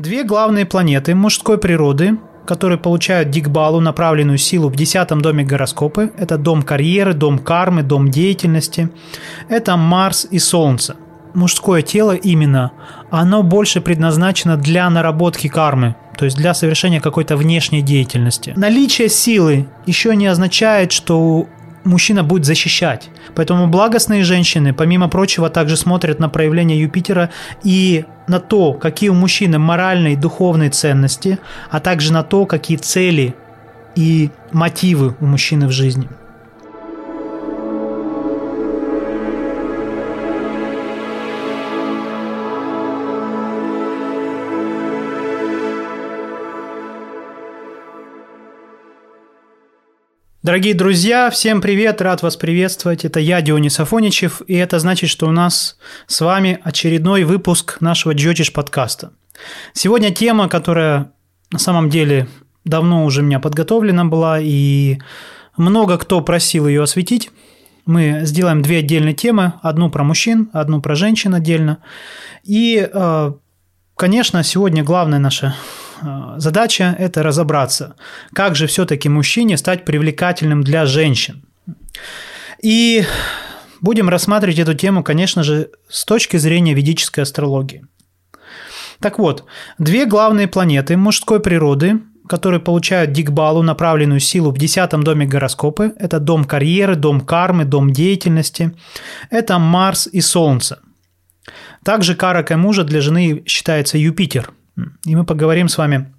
Две главные планеты мужской природы, которые получают дикбалу, направленную силу в десятом доме гороскопа. Это дом карьеры, дом кармы, дом деятельности. Это Марс и Солнце. Мужское тело именно, оно больше предназначено для наработки кармы, то есть для совершения какой-то внешней деятельности. Наличие силы еще не означает, что мужчина будет защищать. Поэтому благостные женщины, помимо прочего, также смотрят на проявление Юпитера и на то, какие у мужчины моральные и духовные ценности, а также на то, какие цели и мотивы у мужчины в жизни. Дорогие друзья, всем привет, рад вас приветствовать. Это я, Дионис Афоничев, и это значит, что у нас с вами очередной выпуск нашего Джотиш подкаста. Сегодня тема, которая на самом деле давно уже у меня подготовлена была, и много кто просил ее осветить. Мы сделаем две отдельные темы, одну про мужчин, одну про женщин отдельно. И, э, конечно, сегодня главная наша задача – это разобраться, как же все-таки мужчине стать привлекательным для женщин. И будем рассматривать эту тему, конечно же, с точки зрения ведической астрологии. Так вот, две главные планеты мужской природы, которые получают дикбалу, направленную силу в десятом доме гороскопа, это дом карьеры, дом кармы, дом деятельности, это Марс и Солнце. Также каракой мужа для жены считается Юпитер – и мы поговорим с вами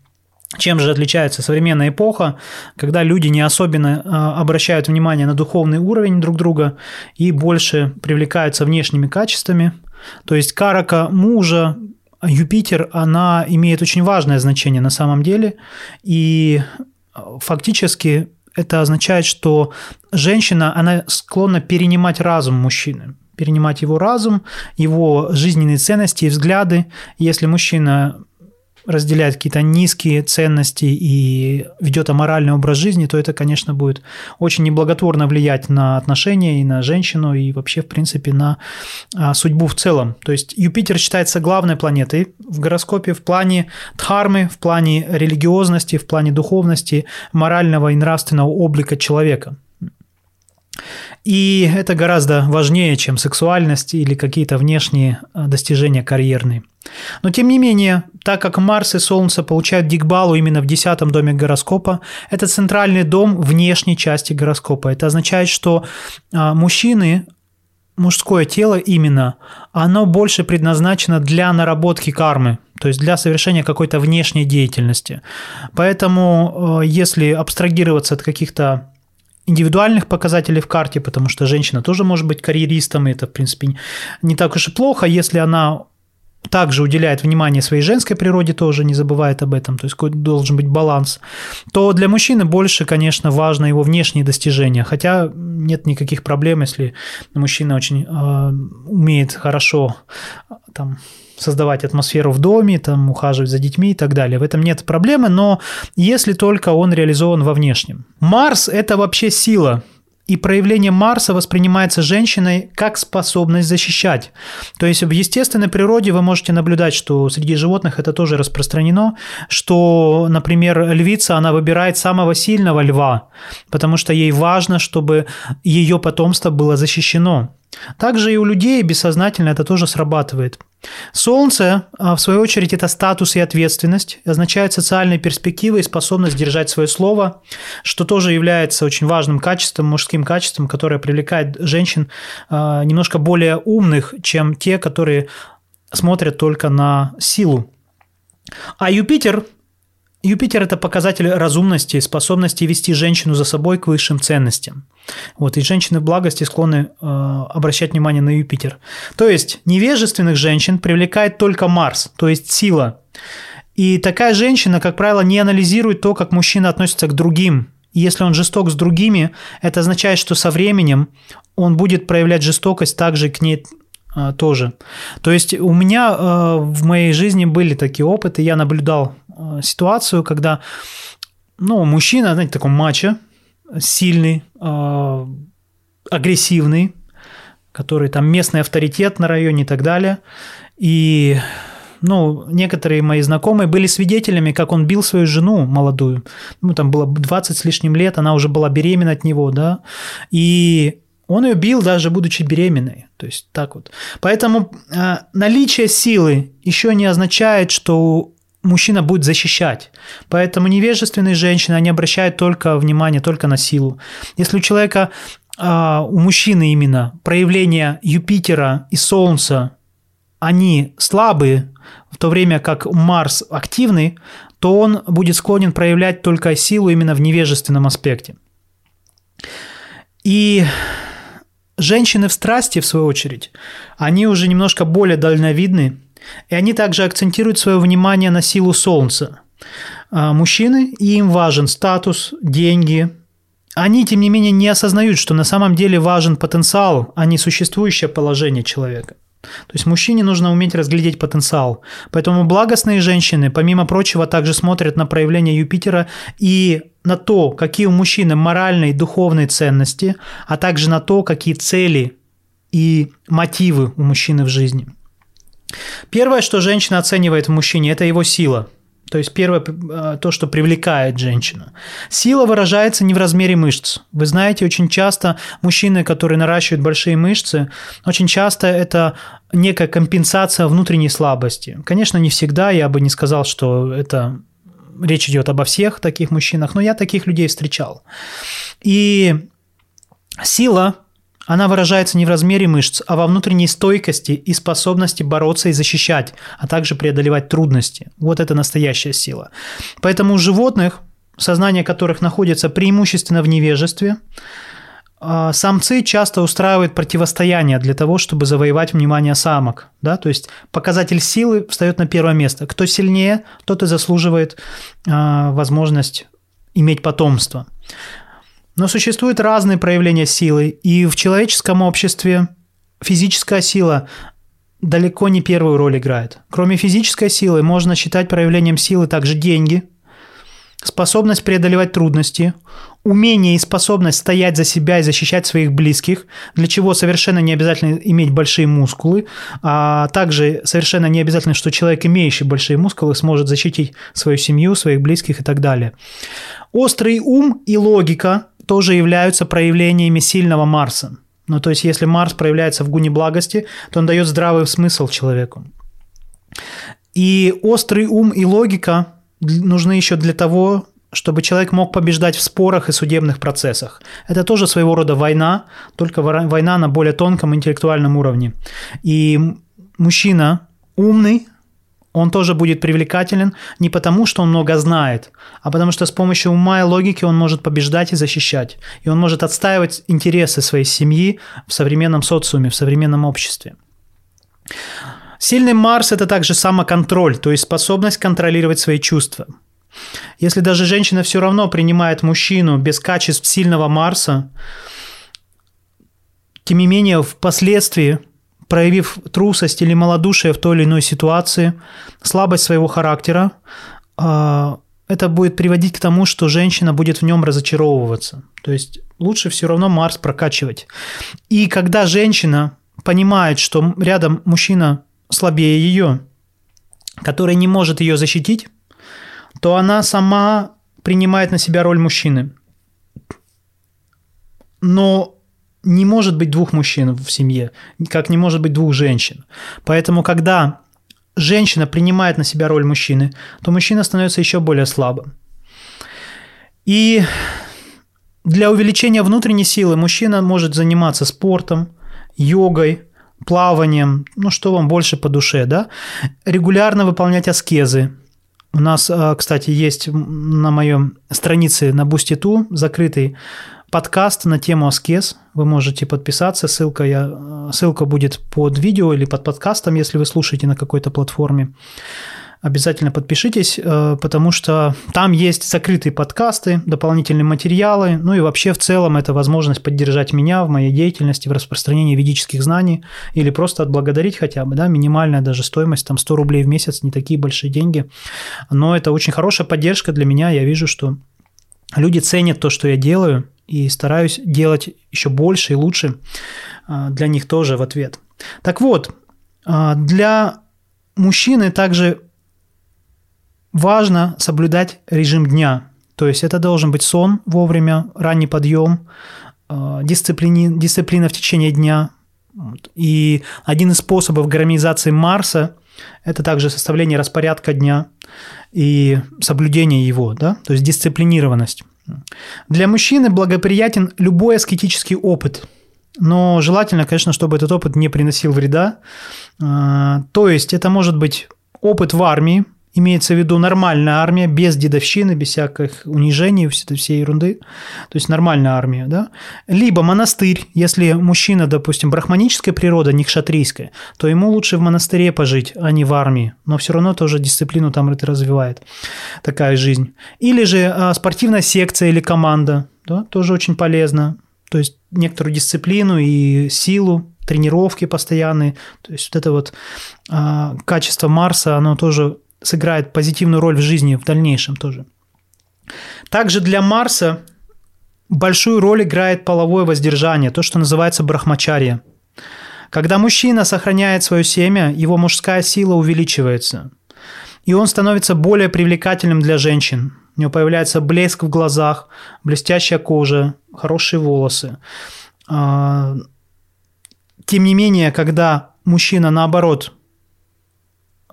чем же отличается современная эпоха, когда люди не особенно а, обращают внимание на духовный уровень друг друга и больше привлекаются внешними качествами. То есть карака мужа, Юпитер, она имеет очень важное значение на самом деле. И фактически это означает, что женщина, она склонна перенимать разум мужчины перенимать его разум, его жизненные ценности и взгляды. Если мужчина разделяет какие-то низкие ценности и ведет аморальный образ жизни, то это, конечно, будет очень неблаготворно влиять на отношения и на женщину, и вообще, в принципе, на а, судьбу в целом. То есть Юпитер считается главной планетой в гороскопе в плане дхармы, в плане религиозности, в плане духовности, морального и нравственного облика человека. И это гораздо важнее, чем сексуальность или какие-то внешние а, достижения карьерные. Но тем не менее, так как Марс и Солнце получают дикбалу именно в десятом доме гороскопа, это центральный дом внешней части гороскопа. Это означает, что а, мужчины, мужское тело именно, оно больше предназначено для наработки кармы, то есть для совершения какой-то внешней деятельности. Поэтому, а, если абстрагироваться от каких-то индивидуальных показателей в карте, потому что женщина тоже может быть карьеристом, и это, в принципе, не так уж и плохо, если она также уделяет внимание своей женской природе, тоже не забывает об этом, то есть должен быть баланс, то для мужчины больше, конечно, важно его внешние достижения, хотя нет никаких проблем, если мужчина очень э, умеет хорошо там, создавать атмосферу в доме, там, ухаживать за детьми и так далее. В этом нет проблемы, но если только он реализован во внешнем. Марс – это вообще сила, и проявление Марса воспринимается женщиной как способность защищать. То есть в естественной природе вы можете наблюдать, что среди животных это тоже распространено, что, например, львица, она выбирает самого сильного льва, потому что ей важно, чтобы ее потомство было защищено. Также и у людей бессознательно это тоже срабатывает. Солнце, а, в свою очередь, это статус и ответственность, означает социальные перспективы и способность держать свое слово, что тоже является очень важным качеством, мужским качеством, которое привлекает женщин а, немножко более умных, чем те, которые смотрят только на силу. А Юпитер Юпитер – это показатель разумности, способности вести женщину за собой к высшим ценностям. Вот, и женщины в благости склонны э, обращать внимание на Юпитер. То есть невежественных женщин привлекает только Марс, то есть сила. И такая женщина, как правило, не анализирует то, как мужчина относится к другим. И если он жесток с другими, это означает, что со временем он будет проявлять жестокость также к ней э, тоже. То есть у меня э, в моей жизни были такие опыты, я наблюдал ситуацию, когда ну, мужчина, знаете, такой мачо, сильный, э, агрессивный, который там местный авторитет на районе и так далее. И ну, некоторые мои знакомые были свидетелями, как он бил свою жену молодую. Ну, там было 20 с лишним лет, она уже была беременна от него, да. И он ее бил, даже будучи беременной. То есть так вот. Поэтому э, наличие силы еще не означает, что мужчина будет защищать. Поэтому невежественные женщины, они обращают только внимание только на силу. Если у человека, э, у мужчины именно проявление Юпитера и Солнца, они слабые, в то время как Марс активный, то он будет склонен проявлять только силу именно в невежественном аспекте. И Женщины в страсти, в свою очередь, они уже немножко более дальновидны, и они также акцентируют свое внимание на силу Солнца. А мужчины, им важен статус, деньги. Они, тем не менее, не осознают, что на самом деле важен потенциал, а не существующее положение человека. То есть мужчине нужно уметь разглядеть потенциал. Поэтому благостные женщины, помимо прочего, также смотрят на проявление Юпитера и на то, какие у мужчины моральные и духовные ценности, а также на то, какие цели и мотивы у мужчины в жизни. Первое, что женщина оценивает в мужчине, это его сила – то есть первое, э, то, что привлекает женщину. Сила выражается не в размере мышц. Вы знаете, очень часто мужчины, которые наращивают большие мышцы, очень часто это некая компенсация внутренней слабости. Конечно, не всегда, я бы не сказал, что это речь идет обо всех таких мужчинах, но я таких людей встречал. И сила она выражается не в размере мышц, а во внутренней стойкости и способности бороться и защищать, а также преодолевать трудности. Вот это настоящая сила. Поэтому у животных, сознание которых находится преимущественно в невежестве, а, самцы часто устраивают противостояние для того, чтобы завоевать внимание самок. Да? То есть показатель силы встает на первое место. Кто сильнее, тот и заслуживает а, возможность иметь потомство. Но существуют разные проявления силы, и в человеческом обществе физическая сила далеко не первую роль играет. Кроме физической силы можно считать проявлением силы также деньги, способность преодолевать трудности, умение и способность стоять за себя и защищать своих близких, для чего совершенно не обязательно иметь большие мускулы, а также совершенно не обязательно, что человек, имеющий большие мускулы, сможет защитить свою семью, своих близких и так далее. Острый ум и логика тоже являются проявлениями сильного Марса. Ну, то есть, если Марс проявляется в гуне благости, то он дает здравый смысл человеку. И острый ум и логика нужны еще для того, чтобы человек мог побеждать в спорах и судебных процессах. Это тоже своего рода война, только война на более тонком интеллектуальном уровне. И мужчина умный, он тоже будет привлекателен не потому, что он много знает, а потому что с помощью ума и логики он может побеждать и защищать. И он может отстаивать интересы своей семьи в современном социуме, в современном обществе. Сильный Марс – это также самоконтроль, то есть способность контролировать свои чувства. Если даже женщина все равно принимает мужчину без качеств сильного Марса, тем не менее, впоследствии – проявив трусость или малодушие в той или иной ситуации, слабость своего характера, а, это будет приводить к тому, что женщина будет в нем разочаровываться. То есть лучше все равно Марс прокачивать. И когда женщина понимает, что рядом мужчина слабее ее, который не может ее защитить, то она сама принимает на себя роль мужчины. Но не может быть двух мужчин в семье, как не может быть двух женщин. Поэтому, когда женщина принимает на себя роль мужчины, то мужчина становится еще более слабым. И для увеличения внутренней силы мужчина может заниматься спортом, йогой, плаванием, ну что вам больше по душе, да? Регулярно выполнять аскезы. У нас, а, кстати, есть на моем странице на Буститу закрытый подкаст на тему аскез. Вы можете подписаться, ссылка, я, ссылка будет под видео или под подкастом, если вы слушаете на какой-то платформе. Обязательно подпишитесь, э, потому что там есть закрытые подкасты, дополнительные материалы, ну и вообще в целом это возможность поддержать меня в моей деятельности, в распространении ведических знаний. Или просто отблагодарить хотя бы, да, минимальная даже стоимость, там 100 рублей в месяц, не такие большие деньги, но это очень хорошая поддержка для меня, я вижу, что люди ценят то, что я делаю, и стараюсь делать еще больше и лучше а, для них тоже в ответ. Так вот, а, для мужчины также важно соблюдать режим дня. То есть это должен быть сон вовремя, ранний подъем, э, дисциплини, дисциплина в течение дня. И один из способов гармонизации Марса – это также составление распорядка дня и соблюдение его, да? то есть дисциплинированность. Для мужчины благоприятен любой аскетический опыт, но желательно, конечно, чтобы этот опыт не приносил вреда. Э, то есть это может быть опыт в армии, Имеется в виду нормальная армия, без дедовщины, без всяких унижений, всей, всей ерунды. То есть нормальная армия, да? Либо монастырь, если мужчина, допустим, брахманическая природа, не кшатрийская, то ему лучше в монастыре пожить, а не в армии. Но все равно тоже дисциплину там это развивает. Такая жизнь. Или же а, спортивная секция или команда, да, тоже очень полезно. То есть некоторую дисциплину и силу, тренировки постоянные. То есть вот это вот а, качество Марса, оно тоже сыграет позитивную роль в жизни в дальнейшем тоже. Также для Марса большую роль играет половое воздержание, то, что называется брахмачарья. Когда мужчина сохраняет свое семя, его мужская сила увеличивается, и он становится более привлекательным для женщин. У него появляется блеск в глазах, блестящая кожа, хорошие волосы. А, тем не менее, когда мужчина, наоборот,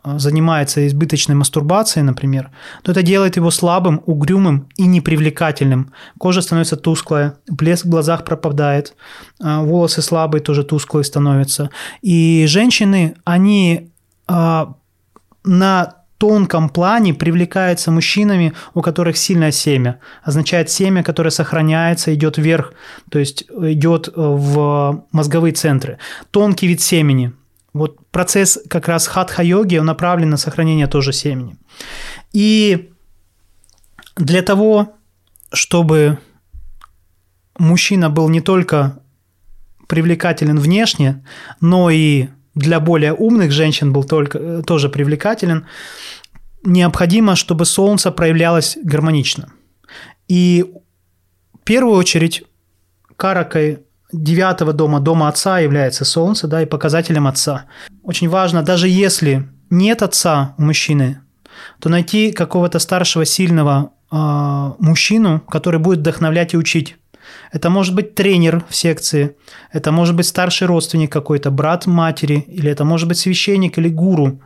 занимается избыточной мастурбацией, например, то это делает его слабым, угрюмым и непривлекательным. Кожа становится тусклая, блеск в глазах пропадает, а, волосы слабые тоже тусклые становятся. И женщины, они а, на тонком плане привлекаются мужчинами, у которых сильное семя. Означает семя, которое сохраняется, идет вверх, то есть идет в мозговые центры. Тонкий вид семени – вот процесс как раз хатха-йоги, он направлен на сохранение тоже семени. И для того, чтобы мужчина был не только привлекателен внешне, но и для более умных женщин был только, тоже привлекателен, необходимо, чтобы солнце проявлялось гармонично. И в первую очередь каракой девятого дома, дома отца является солнце, да, и показателем отца. Очень важно, даже если нет отца у мужчины, то найти какого-то старшего, сильного э, мужчину, который будет вдохновлять и учить. Это может быть тренер в секции, это может быть старший родственник какой-то, брат матери, или это может быть священник или гуру.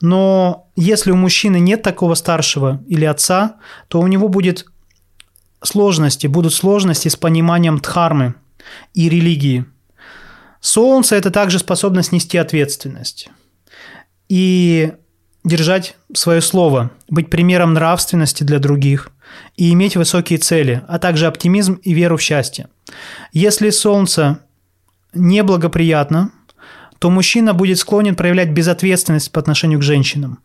Но если у мужчины нет такого старшего или отца, то у него будет сложности, будут сложности с пониманием дхармы, и религии. Солнце – это также способность нести ответственность и держать свое слово, быть примером нравственности для других и иметь высокие цели, а также оптимизм и веру в счастье. Если солнце неблагоприятно, то мужчина будет склонен проявлять безответственность по отношению к женщинам,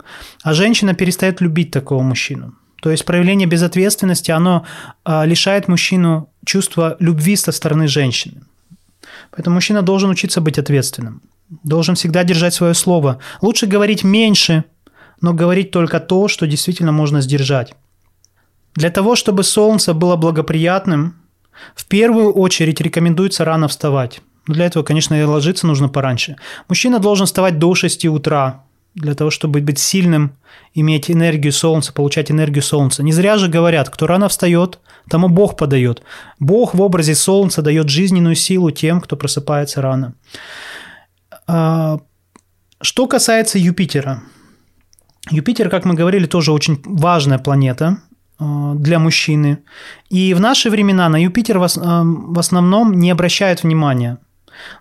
а женщина перестает любить такого мужчину. То есть проявление безответственности, оно а, лишает мужчину чувства любви со стороны женщины. Поэтому мужчина должен учиться быть ответственным, должен всегда держать свое слово. Лучше говорить меньше, но говорить только то, что действительно можно сдержать. Для того, чтобы солнце было благоприятным, в первую очередь рекомендуется рано вставать. для этого, конечно, и ложиться нужно пораньше. Мужчина должен вставать до 6 утра, для того, чтобы быть сильным, иметь энергию солнца, получать энергию солнца. Не зря же говорят, кто рано встает, тому Бог подает. Бог в образе солнца дает жизненную силу тем, кто просыпается рано. А, что касается Юпитера. Юпитер, как мы говорили, тоже очень важная планета а, для мужчины. И в наши времена на Юпитер в а, основном не обращают внимания.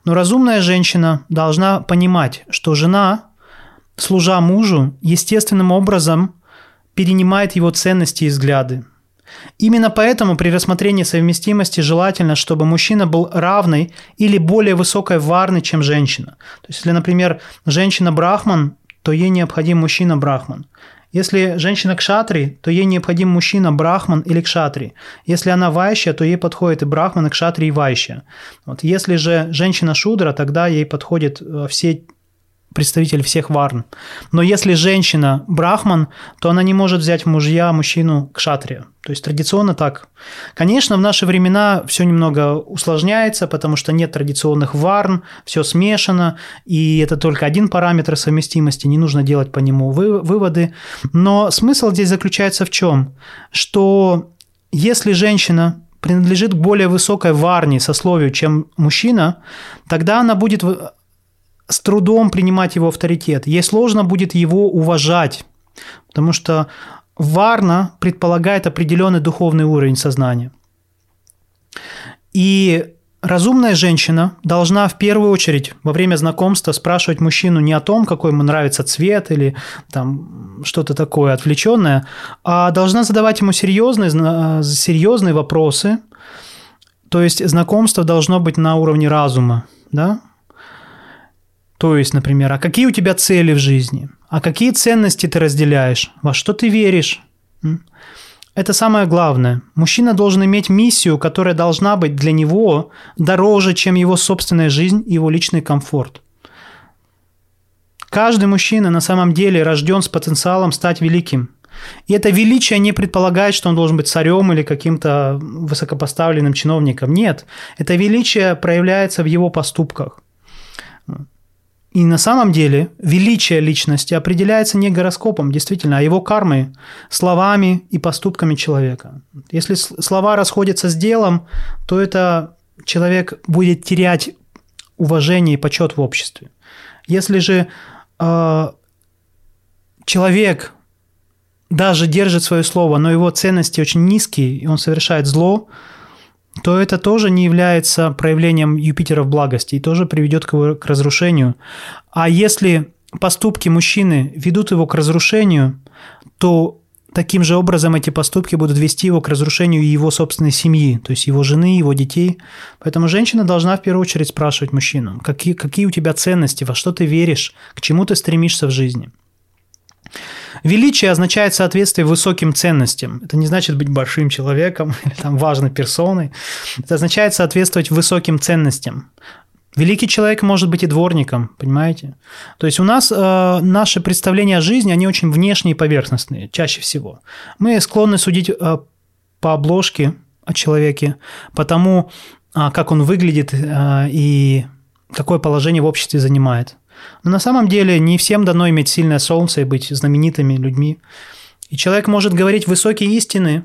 Но разумная женщина должна понимать, что жена служа мужу, естественным образом перенимает его ценности и взгляды. Именно поэтому при рассмотрении совместимости желательно, чтобы мужчина был равной или более высокой варной, чем женщина. То есть, если, например, женщина брахман, то ей необходим мужчина брахман. Если женщина кшатри, то ей необходим мужчина брахман или кшатри. Если она вайща, то ей подходит и брахман, и кшатри, и вайща. Вот. Если же женщина шудра, тогда ей подходят э, все представитель всех варн. Но если женщина брахман, то она не может взять в мужья мужчину кшатрия. То есть традиционно так. Конечно, в наши времена все немного усложняется, потому что нет традиционных варн, все смешано, и это только один параметр совместимости, не нужно делать по нему выводы. Но смысл здесь заключается в чем? Что если женщина принадлежит к более высокой варне, сословию, чем мужчина, тогда она будет с трудом принимать его авторитет. Ей сложно будет его уважать, потому что Варна предполагает определенный духовный уровень сознания. И разумная женщина должна в первую очередь во время знакомства спрашивать мужчину не о том, какой ему нравится цвет или там что-то такое отвлеченное, а должна задавать ему серьезные, серьезные вопросы. То есть знакомство должно быть на уровне разума, да? То есть, например, а какие у тебя цели в жизни? А какие ценности ты разделяешь? Во что ты веришь? Это самое главное. Мужчина должен иметь миссию, которая должна быть для него дороже, чем его собственная жизнь и его личный комфорт. Каждый мужчина на самом деле рожден с потенциалом стать великим. И это величие не предполагает, что он должен быть царем или каким-то высокопоставленным чиновником. Нет, это величие проявляется в его поступках. И на самом деле величие личности определяется не гороскопом, действительно, а его кармой, словами и поступками человека. Если слова расходятся с делом, то это человек будет терять уважение и почет в обществе. Если же э, человек даже держит свое слово, но его ценности очень низкие, и он совершает зло, то это тоже не является проявлением Юпитера в благости и тоже приведет к, его, к разрушению. А если поступки мужчины ведут его к разрушению, то таким же образом эти поступки будут вести его к разрушению его собственной семьи, то есть его жены, его детей. Поэтому женщина должна в первую очередь спрашивать мужчину, какие, какие у тебя ценности, во что ты веришь, к чему ты стремишься в жизни. Величие означает соответствие высоким ценностям. Это не значит быть большим человеком или там, важной персоной. Это означает соответствовать высоким ценностям. Великий человек может быть и дворником, понимаете? То есть у нас э, наши представления о жизни, они очень внешние и поверхностные, чаще всего. Мы склонны судить э, по обложке о человеке, по тому, э, как он выглядит э, и какое положение в обществе занимает. Но на самом деле не всем дано иметь сильное солнце и быть знаменитыми людьми. И человек может говорить высокие истины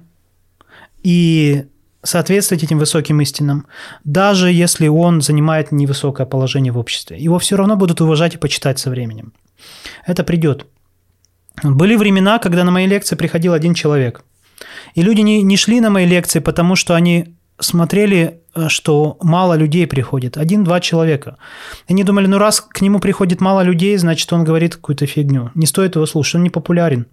и соответствовать этим высоким истинам, даже если он занимает невысокое положение в обществе. Его все равно будут уважать и почитать со временем. Это придет. Были времена, когда на мои лекции приходил один человек. И люди не, не шли на мои лекции, потому что они смотрели, э, что мало людей приходит, один-два человека. Они думали, ну раз к нему приходит мало людей, значит, он говорит какую-то фигню. Не стоит его слушать, он не популярен.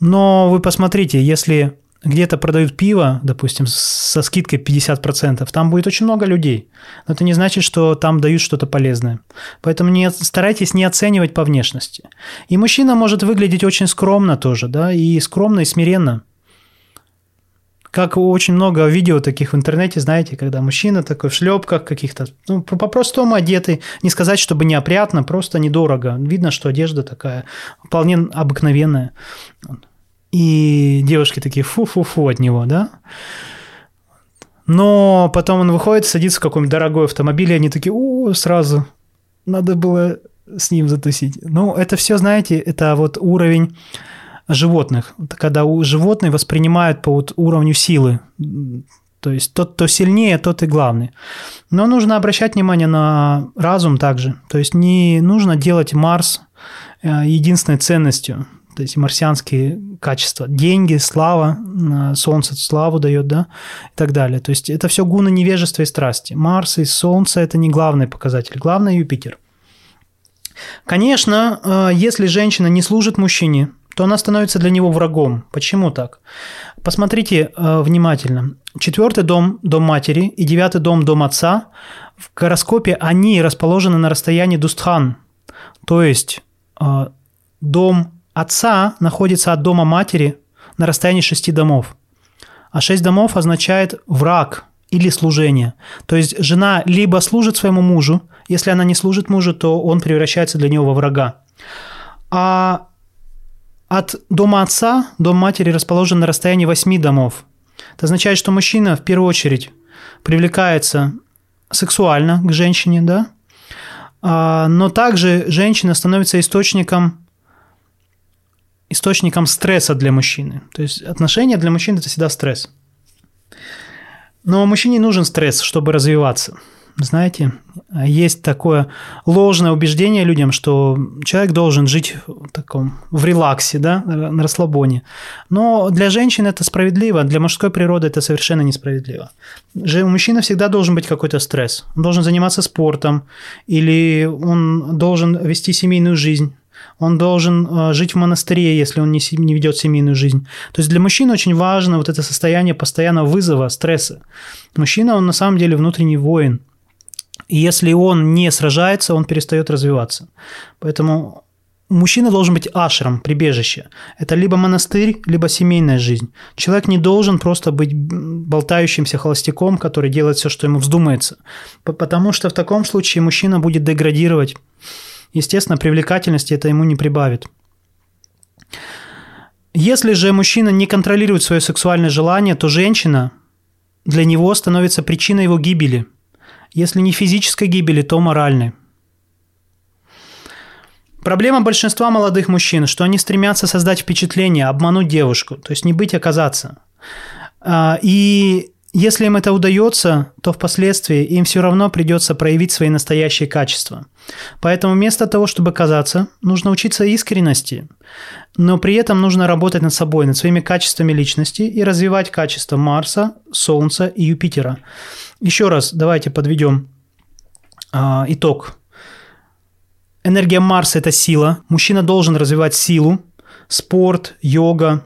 Но вы посмотрите, если где-то продают пиво, допустим, со скидкой 50%, там будет очень много людей. Но это не значит, что там дают что-то полезное. Поэтому не, старайтесь не оценивать по внешности. И мужчина может выглядеть очень скромно тоже, да, и скромно, и смиренно. Как очень много видео таких в интернете, знаете, когда мужчина такой в шлепках каких-то, ну, по-простому одетый, не сказать, чтобы неопрятно, просто недорого. Видно, что одежда такая вполне обыкновенная. И девушки такие фу-фу-фу от него, да? Но потом он выходит, садится в какой-нибудь дорогой автомобиль, и они такие, о, сразу, надо было с ним затусить. Ну, это все, знаете, это вот уровень животных, когда у животных воспринимают по вот уровню силы. То есть тот, кто сильнее, тот и главный. Но нужно обращать внимание на разум также. То есть не нужно делать Марс э, единственной ценностью. То есть марсианские качества. Деньги, слава, э, Солнце славу дает, да, и так далее. То есть это все гуны невежества и страсти. Марс и Солнце – это не главный показатель. Главный – Юпитер. Конечно, э, если женщина не служит мужчине, то она становится для него врагом. Почему так? Посмотрите э, внимательно. Четвертый дом – дом матери, и девятый дом – дом отца. В гороскопе они расположены на расстоянии Дустхан. То есть э, дом отца находится от дома матери на расстоянии шести домов. А шесть домов означает враг или служение. То есть жена либо служит своему мужу Если она не служит мужу, то он превращается для него во врага. А от дома отца дом матери расположен на расстоянии восьми домов. Это означает, что мужчина в первую очередь привлекается сексуально к женщине, да, а, но также женщина становится источником источником стресса для мужчины. То есть отношения для мужчин – это всегда стресс. Но мужчине нужен стресс, чтобы развиваться. Знаете, есть такое ложное убеждение людям, что человек должен жить в таком в релаксе, да, на расслабоне. Но для женщин это справедливо, для мужской природы это совершенно несправедливо. У мужчины всегда должен быть какой-то стресс. Он должен заниматься спортом или он должен вести семейную жизнь он должен э, жить в монастыре, если он не, не ведет семейную жизнь. То есть для мужчины очень важно вот это состояние постоянного вызова, стресса. Мужчина, он на самом деле внутренний воин. И если он не сражается, он перестает развиваться. Поэтому Мужчина должен быть ашером, прибежище. Это либо монастырь, либо семейная жизнь. Человек не должен просто быть болтающимся холостяком, который делает все, что ему вздумается. Потому что в таком случае мужчина будет деградировать естественно, привлекательности это ему не прибавит. Если же мужчина не контролирует свое сексуальное желание, то женщина для него становится причиной его гибели. Если не физической гибели, то моральной. Проблема большинства молодых мужчин, что они стремятся создать впечатление, обмануть девушку, то есть не быть, а казаться. А, и если им это удается, то впоследствии им все равно придется проявить свои настоящие качества. Поэтому вместо того, чтобы казаться, нужно учиться искренности, но при этом нужно работать над собой, над своими качествами личности и развивать качества Марса, Солнца и Юпитера. Еще раз давайте подведем а, итог. Энергия Марса – это сила. Мужчина должен развивать силу, спорт, йога,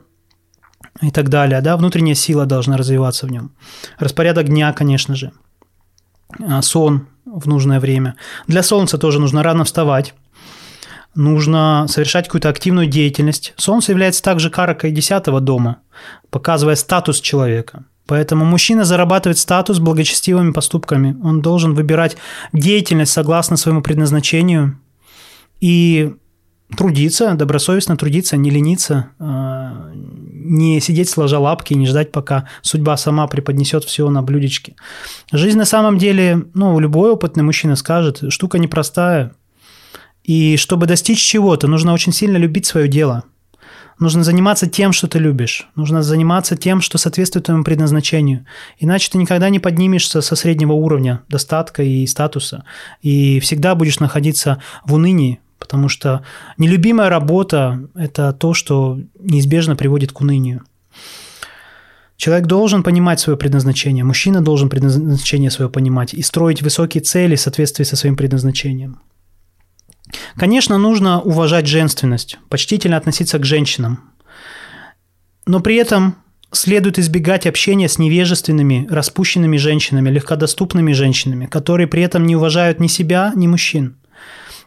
и так далее. Да? Внутренняя сила должна развиваться в нем. Распорядок дня, конечно же. А, сон в нужное время. Для Солнца тоже нужно рано вставать. Нужно совершать какую-то активную деятельность. Солнце является также каракой десятого дома, показывая статус человека. Поэтому мужчина зарабатывает статус благочестивыми поступками. Он должен выбирать деятельность согласно своему предназначению и трудиться, добросовестно трудиться, не лениться, а, не сидеть сложа лапки и не ждать, пока судьба сама преподнесет все на блюдечке. Жизнь на самом деле, ну, любой опытный мужчина скажет, штука непростая. И чтобы достичь чего-то, нужно очень сильно любить свое дело. Нужно заниматься тем, что ты любишь. Нужно заниматься тем, что соответствует твоему предназначению. Иначе ты никогда не поднимешься со среднего уровня достатка и статуса. И всегда будешь находиться в унынии, Потому что нелюбимая работа – это то, что неизбежно приводит к унынию. Человек должен понимать свое предназначение, мужчина должен предназначение свое понимать и строить высокие цели в соответствии со своим предназначением. Конечно, нужно уважать женственность, почтительно относиться к женщинам, но при этом следует избегать общения с невежественными, распущенными женщинами, легкодоступными женщинами, которые при этом не уважают ни себя, ни мужчин.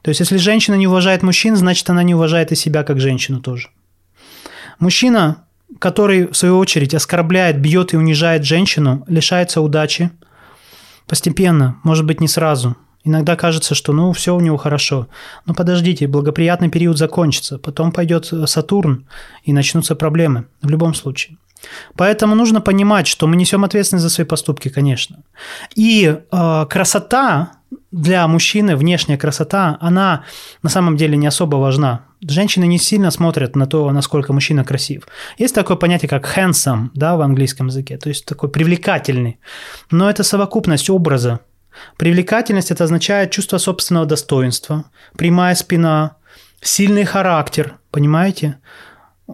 То есть, если женщина не уважает мужчин, значит, она не уважает и себя как женщину тоже. Мужчина, который, в свою очередь, оскорбляет, бьет и унижает женщину, лишается удачи постепенно, может быть, не сразу. Иногда кажется, что ну все у него хорошо. Но подождите, благоприятный период закончится, потом пойдет Сатурн и начнутся проблемы в любом случае. Поэтому нужно понимать, что мы несем ответственность за свои поступки, конечно. И э, красота для мужчины, внешняя красота, она на самом деле не особо важна. Женщины не сильно смотрят на то, насколько мужчина красив. Есть такое понятие, как handsome, да, в английском языке, то есть такой привлекательный. Но это совокупность образа. Привлекательность – это означает чувство собственного достоинства, прямая спина, сильный характер, понимаете?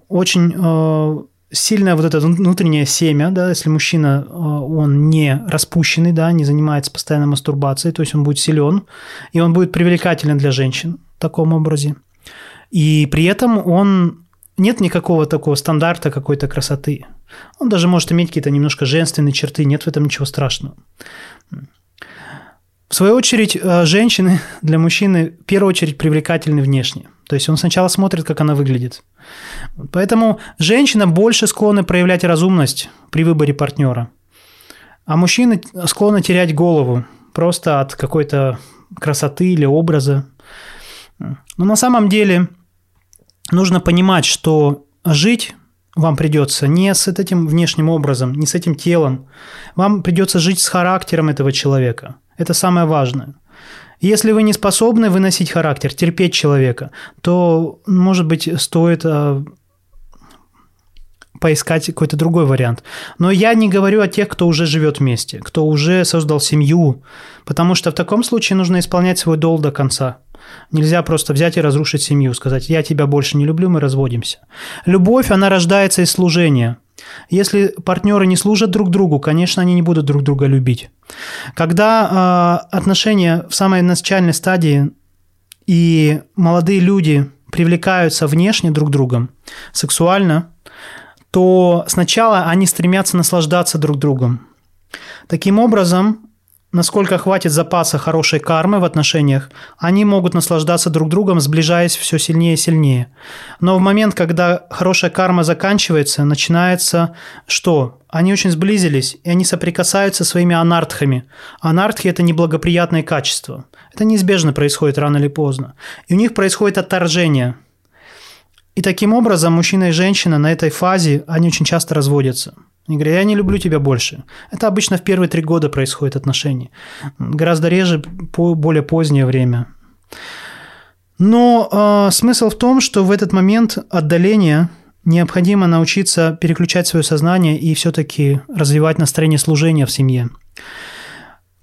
Очень э, сильное вот это внутреннее семя, да, если мужчина, э, он не распущенный, да, не занимается постоянно мастурбацией, то есть он будет силен, и он будет привлекателен для женщин в таком образе. И при этом он нет никакого такого стандарта какой-то красоты. Он даже может иметь какие-то немножко женственные черты, нет в этом ничего страшного. В свою очередь, э, женщины для мужчины в первую очередь привлекательны внешне. То есть он сначала смотрит, как она выглядит. Поэтому женщина больше склонна проявлять разумность при выборе партнера. А мужчины склонны терять голову просто от какой-то красоты или образа. Но на самом деле нужно понимать, что жить вам придется не с этим внешним образом, не с этим телом. Вам придется жить с характером этого человека. Это самое важное. Если вы не способны выносить характер, терпеть человека, то, может быть, стоит а, поискать какой-то другой вариант. Но я не говорю о тех, кто уже живет вместе, кто уже создал семью, потому что в таком случае нужно исполнять свой долг до конца. Нельзя просто взять и разрушить семью, сказать, я тебя больше не люблю, мы разводимся. Любовь, она рождается из служения. Если партнеры не служат друг другу, конечно, они не будут друг друга любить. Когда э, отношения в самой начальной стадии и молодые люди привлекаются внешне друг другом, сексуально, то сначала они стремятся наслаждаться друг другом. Таким образом, насколько хватит запаса хорошей кармы в отношениях, они могут наслаждаться друг другом, сближаясь все сильнее и сильнее. Но в момент, когда хорошая карма заканчивается, начинается что? Они очень сблизились, и они соприкасаются своими анартхами. Анартхи – это неблагоприятные качества. Это неизбежно происходит рано или поздно. И у них происходит отторжение. И таким образом мужчина и женщина на этой фазе, они очень часто разводятся – они говорят, я не люблю тебя больше. Это обычно в первые три года происходит отношения. Гораздо реже, по более позднее время. Но э, смысл в том, что в этот момент отдаления необходимо научиться переключать свое сознание и все-таки развивать настроение служения в семье.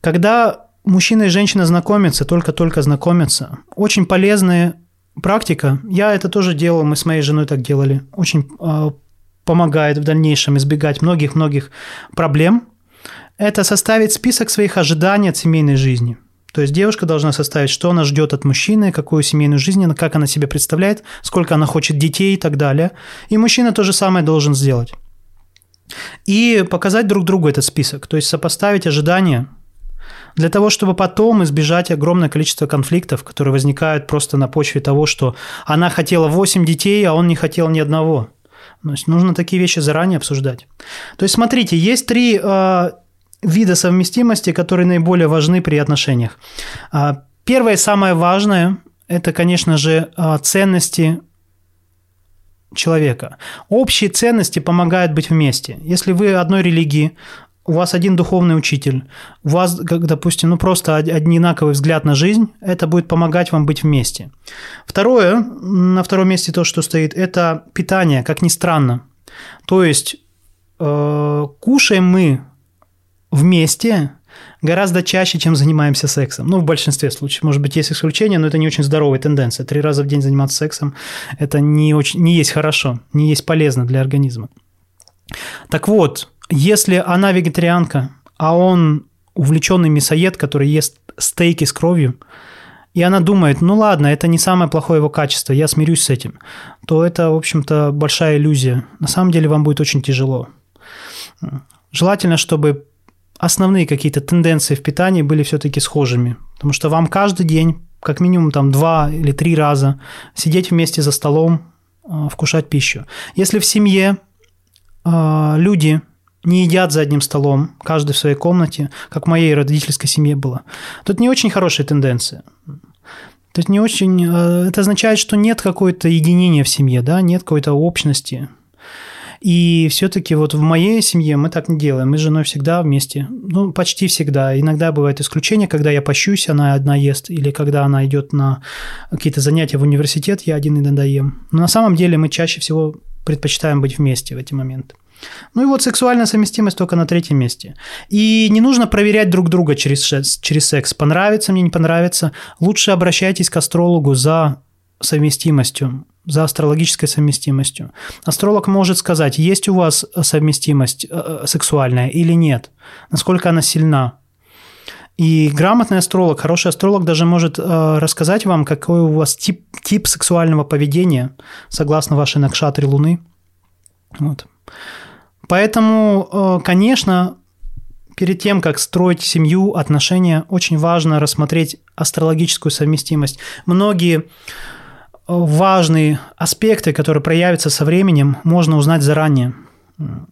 Когда мужчина и женщина знакомятся, только-только знакомятся, очень полезная практика. Я это тоже делал, мы с моей женой так делали. Очень э, помогает в дальнейшем избегать многих-многих проблем, это составить список своих ожиданий от семейной жизни. То есть девушка должна составить, что она ждет от мужчины, какую семейную жизнь, как она себе представляет, сколько она хочет детей и так далее. И мужчина то же самое должен сделать. И показать друг другу этот список, то есть сопоставить ожидания для того, чтобы потом избежать огромное количество конфликтов, которые возникают просто на почве того, что она хотела 8 детей, а он не хотел ни одного. То есть нужно такие вещи заранее обсуждать. То есть смотрите, есть три э, вида совместимости, которые наиболее важны при отношениях. А, первое и самое важное – это, конечно же, э, ценности человека. Общие ценности помогают быть вместе. Если вы одной религии, у вас один духовный учитель, у вас, как, допустим, ну просто одинаковый взгляд на жизнь, это будет помогать вам быть вместе. Второе, на втором месте то, что стоит, это питание, как ни странно. То есть э, кушаем мы вместе гораздо чаще, чем занимаемся сексом. Ну, в большинстве случаев. Может быть, есть исключения, но это не очень здоровая тенденция. Три раза в день заниматься сексом – это не, очень, не есть хорошо, не есть полезно для организма. Так вот, если она вегетарианка, а он увлеченный мясоед, который ест стейки с кровью, и она думает, ну ладно, это не самое плохое его качество, я смирюсь с этим, то это, в общем-то, большая иллюзия. На самом деле вам будет очень тяжело. Желательно, чтобы основные какие-то тенденции в питании были все-таки схожими, потому что вам каждый день, как минимум там два или три раза, сидеть вместе за столом, э, вкушать пищу. Если в семье люди не едят за одним столом, каждый в своей комнате, как в моей родительской семье было. Тут не очень хорошая тенденция. То есть не очень... Э, это означает, что нет какой-то единения в семье, да, нет какой-то общности. И все-таки вот в моей семье мы так не делаем. Мы с женой всегда вместе. Ну, почти всегда. Иногда бывает исключение, когда я пощусь, она одна ест, или когда она идет на какие-то занятия в университет, я один иногда ем. Но на самом деле мы чаще всего предпочитаем быть вместе в эти моменты. Ну и вот сексуальная совместимость только на третьем месте. И не нужно проверять друг друга через, через секс. Понравится мне, не понравится. Лучше обращайтесь к астрологу за совместимостью, за астрологической совместимостью. Астролог может сказать, есть у вас совместимость э, сексуальная или нет, насколько она сильна. И грамотный астролог, хороший астролог даже может э, рассказать вам, какой у вас тип, тип сексуального поведения, согласно вашей накшатре Луны. Вот. Поэтому, э, конечно, перед тем, как строить семью, отношения, очень важно рассмотреть астрологическую совместимость. Многие э, важные аспекты, которые проявятся со временем, можно узнать заранее.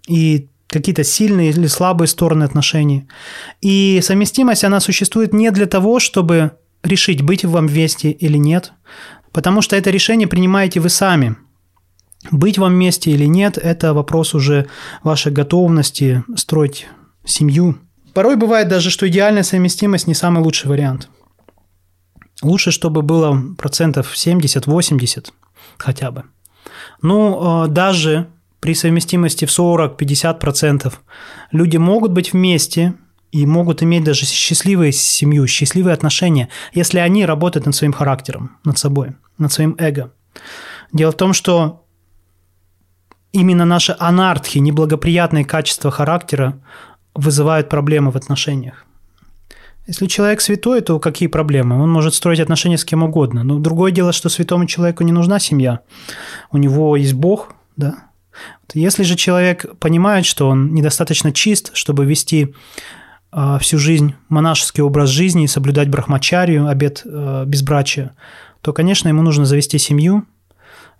И какие-то сильные или слабые стороны отношений. И совместимость, она существует не для того, чтобы решить, быть вам вместе или нет, потому что это решение принимаете вы сами. Быть вам вместе или нет – это вопрос уже вашей готовности строить семью. Порой бывает даже, что идеальная совместимость не самый лучший вариант. Лучше, чтобы было процентов 70-80 хотя бы. Ну, э, даже при совместимости в 40-50% люди могут быть вместе и могут иметь даже счастливую семью, счастливые отношения, если они работают над своим характером, над собой, над своим эго. Дело в том, что именно наши анархи, неблагоприятные качества характера вызывают проблемы в отношениях. Если человек святой, то какие проблемы? Он может строить отношения с кем угодно. Но другое дело, что святому человеку не нужна семья. У него есть Бог, да. Если же человек понимает, что он недостаточно чист, чтобы вести а, всю жизнь монашеский образ жизни и соблюдать брахмачарию, обет а, безбрачия, то, конечно, ему нужно завести семью.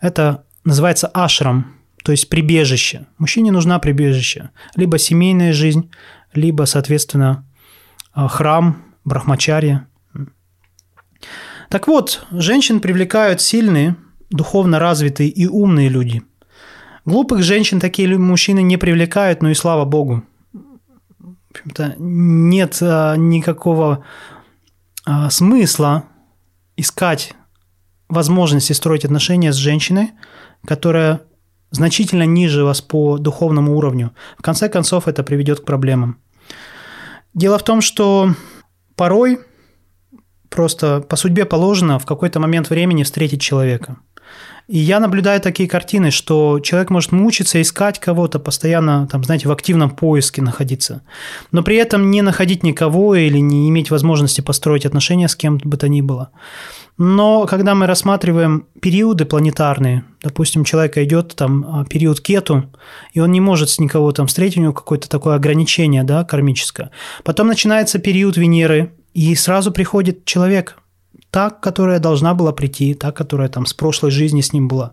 Это называется ашрам, то есть прибежище. Мужчине нужна прибежище. Либо семейная жизнь, либо, соответственно, а, храм, брахмачарья. Так вот, женщин привлекают сильные, духовно развитые и умные люди. Глупых женщин такие мужчины не привлекают, но и слава богу. Нет а, никакого а, смысла искать возможности строить отношения с женщиной, которая значительно ниже вас по духовному уровню. В конце концов, это приведет к проблемам. Дело в том, что порой просто по судьбе положено в какой-то момент времени встретить человека. И я наблюдаю такие картины, что человек может мучиться, искать кого-то, постоянно, там, знаете, в активном поиске находиться, но при этом не находить никого или не иметь возможности построить отношения с кем бы то ни было. Но когда мы рассматриваем периоды планетарные, допустим, человека идет там а, период кету, и он не может с никого там встретить, у него какое-то такое ограничение, да, кармическое. Потом начинается период Венеры, и сразу приходит человек, та, которая должна была прийти, та, которая там с прошлой жизни с ним была.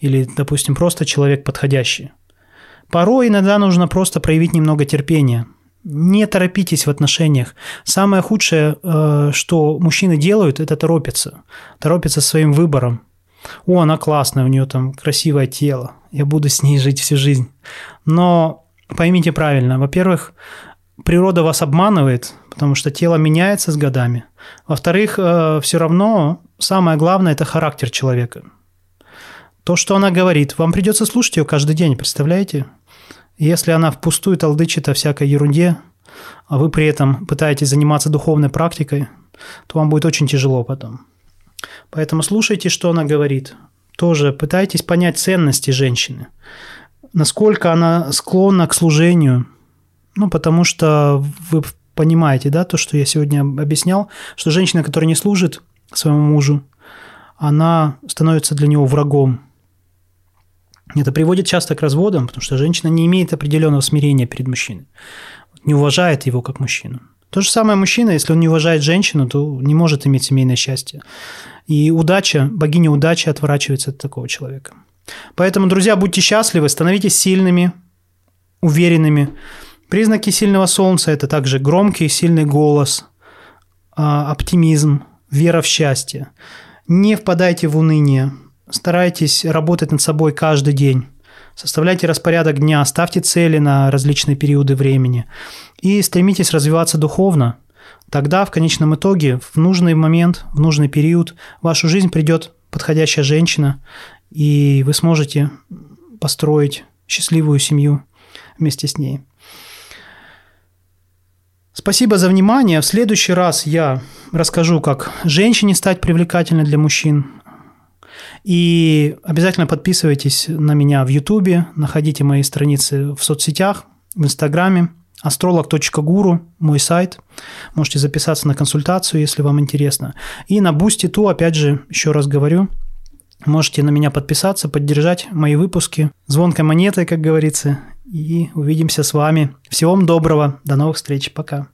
Или, допустим, просто человек подходящий. Порой иногда нужно просто проявить немного терпения – не торопитесь в отношениях. Самое худшее, э, что мужчины делают, это торопятся. Торопятся своим выбором. О, она классная, у нее там красивое тело. Я буду с ней жить всю жизнь. Но поймите правильно. Во-первых, природа вас обманывает, потому что тело меняется с годами. Во-вторых, э, все равно самое главное – это характер человека. То, что она говорит, вам придется слушать ее каждый день, представляете? Если она впустую толдычит о всякой ерунде, а вы при этом пытаетесь заниматься духовной практикой, то вам будет очень тяжело потом. Поэтому слушайте, что она говорит. Тоже пытайтесь понять ценности женщины. Насколько она склонна к служению. Ну, потому что вы понимаете, да, то, что я сегодня объяснял, что женщина, которая не служит своему мужу, она становится для него врагом. Это приводит часто к разводам, потому что женщина не имеет определенного смирения перед мужчиной, не уважает его как мужчину. То же самое мужчина, если он не уважает женщину, то не может иметь семейное счастье. И удача, богиня удачи отворачивается от такого человека. Поэтому, друзья, будьте счастливы, становитесь сильными, уверенными. Признаки сильного солнца – это также громкий сильный голос, а, оптимизм, вера в счастье. Не впадайте в уныние, Старайтесь работать над собой каждый день. Составляйте распорядок дня, ставьте цели на различные периоды времени и стремитесь развиваться духовно. Тогда в конечном итоге, в нужный момент, в нужный период, в вашу жизнь придет подходящая женщина, и вы сможете построить счастливую семью вместе с ней. Спасибо за внимание. В следующий раз я расскажу, как женщине стать привлекательной для мужчин, и обязательно подписывайтесь на меня в Ютубе, находите мои страницы в соцсетях, в Инстаграме, astrolog.guru, мой сайт. Можете записаться на консультацию, если вам интересно. И на Boosty ту, опять же, еще раз говорю, можете на меня подписаться, поддержать мои выпуски звонкой монетой, как говорится. И увидимся с вами. Всего вам доброго. До новых встреч. Пока.